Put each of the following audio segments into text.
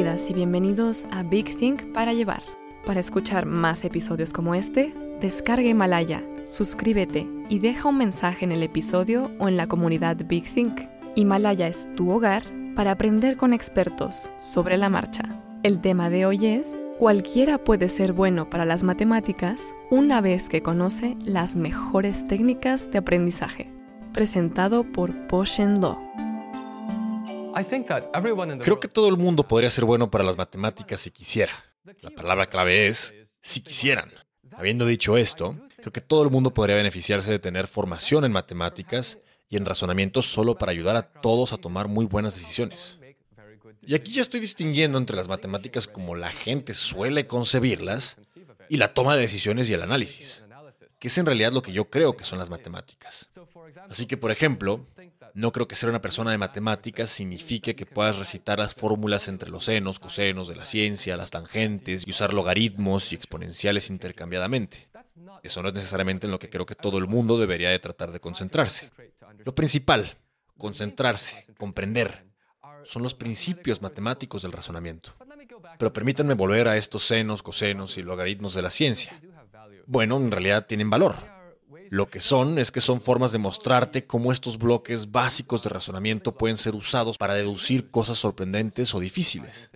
Y bienvenidos a Big Think para llevar. Para escuchar más episodios como este, descarga Himalaya, suscríbete y deja un mensaje en el episodio o en la comunidad Big Think. Himalaya es tu hogar para aprender con expertos sobre la marcha. El tema de hoy es, cualquiera puede ser bueno para las matemáticas una vez que conoce las mejores técnicas de aprendizaje. Presentado por Poshen Law. Creo que todo el mundo podría ser bueno para las matemáticas si quisiera. La palabra clave es si quisieran. Habiendo dicho esto, creo que todo el mundo podría beneficiarse de tener formación en matemáticas y en razonamiento solo para ayudar a todos a tomar muy buenas decisiones. Y aquí ya estoy distinguiendo entre las matemáticas como la gente suele concebirlas y la toma de decisiones y el análisis, que es en realidad lo que yo creo que son las matemáticas. Así que, por ejemplo, no creo que ser una persona de matemáticas signifique que puedas recitar las fórmulas entre los senos, cosenos de la ciencia, las tangentes y usar logaritmos y exponenciales intercambiadamente. Eso no es necesariamente en lo que creo que todo el mundo debería de tratar de concentrarse. Lo principal, concentrarse, comprender, son los principios matemáticos del razonamiento. Pero permítanme volver a estos senos, cosenos y logaritmos de la ciencia. Bueno, en realidad tienen valor. Lo que son es que son formas de mostrarte cómo estos bloques básicos de razonamiento pueden ser usados para deducir cosas sorprendentes o difíciles.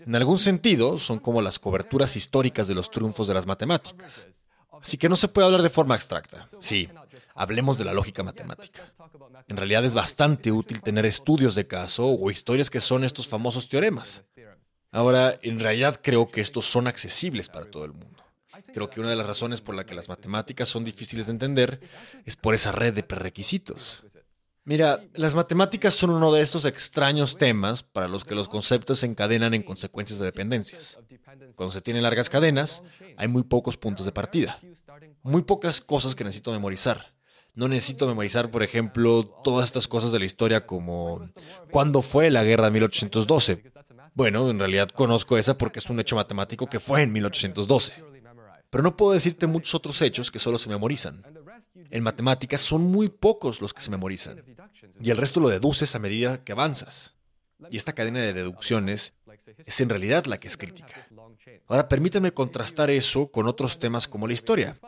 En algún sentido, son como las coberturas históricas de los triunfos de las matemáticas. Así que no se puede hablar de forma abstracta. Sí, hablemos de la lógica matemática. En realidad es bastante útil tener estudios de caso o historias que son estos famosos teoremas. Ahora, en realidad creo que estos son accesibles para todo el mundo. Creo que una de las razones por la que las matemáticas son difíciles de entender es por esa red de prerequisitos. Mira, las matemáticas son uno de estos extraños temas para los que los conceptos se encadenan en consecuencias de dependencias. Cuando se tienen largas cadenas, hay muy pocos puntos de partida, muy pocas cosas que necesito memorizar. No necesito memorizar, por ejemplo, todas estas cosas de la historia como ¿cuándo fue la guerra de 1812? Bueno, en realidad conozco esa porque es un hecho matemático que fue en 1812. Pero no puedo decirte muchos otros hechos que solo se memorizan. En matemáticas son muy pocos los que se memorizan. Y el resto lo deduces a medida que avanzas. Y esta cadena de deducciones es en realidad la que es crítica. Ahora permítame contrastar eso con otros temas como la historia.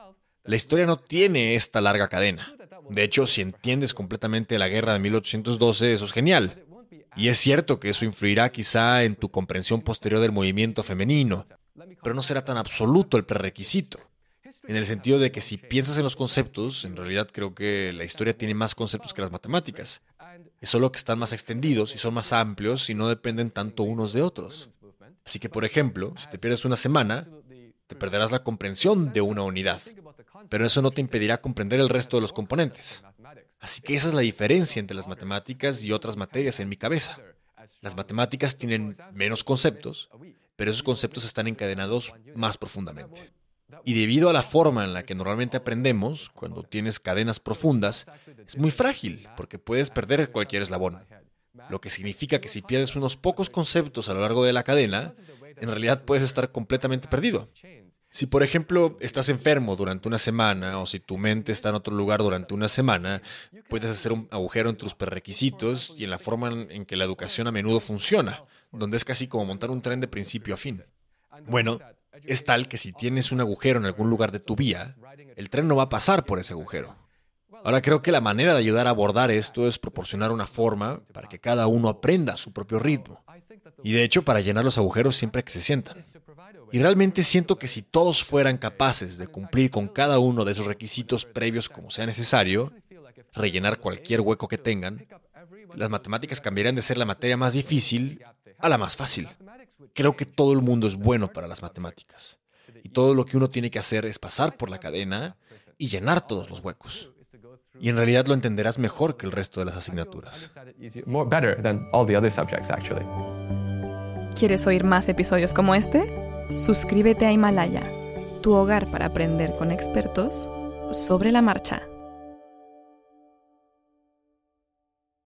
La historia no tiene esta larga cadena. De hecho, si entiendes completamente la guerra de 1812, eso es genial. Y es cierto que eso influirá quizá en tu comprensión posterior del movimiento femenino, pero no será tan absoluto el prerequisito. En el sentido de que si piensas en los conceptos, en realidad creo que la historia tiene más conceptos que las matemáticas. Es solo que están más extendidos y son más amplios y no dependen tanto unos de otros. Así que, por ejemplo, si te pierdes una semana, te perderás la comprensión de una unidad, pero eso no te impedirá comprender el resto de los componentes. Así que esa es la diferencia entre las matemáticas y otras materias en mi cabeza. Las matemáticas tienen menos conceptos, pero esos conceptos están encadenados más profundamente. Y debido a la forma en la que normalmente aprendemos, cuando tienes cadenas profundas, es muy frágil, porque puedes perder cualquier eslabón. Lo que significa que si pierdes unos pocos conceptos a lo largo de la cadena, en realidad puedes estar completamente perdido. Si, por ejemplo, estás enfermo durante una semana o si tu mente está en otro lugar durante una semana, puedes hacer un agujero en tus prerequisitos y en la forma en que la educación a menudo funciona donde es casi como montar un tren de principio a fin. Bueno, es tal que si tienes un agujero en algún lugar de tu vía, el tren no va a pasar por ese agujero. Ahora creo que la manera de ayudar a abordar esto es proporcionar una forma para que cada uno aprenda a su propio ritmo. Y de hecho para llenar los agujeros siempre que se sientan. Y realmente siento que si todos fueran capaces de cumplir con cada uno de esos requisitos previos como sea necesario, rellenar cualquier hueco que tengan, las matemáticas cambiarían de ser la materia más difícil a la más fácil. Creo que todo el mundo es bueno para las matemáticas. Y todo lo que uno tiene que hacer es pasar por la cadena y llenar todos los huecos. Y en realidad lo entenderás mejor que el resto de las asignaturas. ¿Quieres oír más episodios como este? Suscríbete a Himalaya, tu hogar para aprender con expertos sobre la marcha.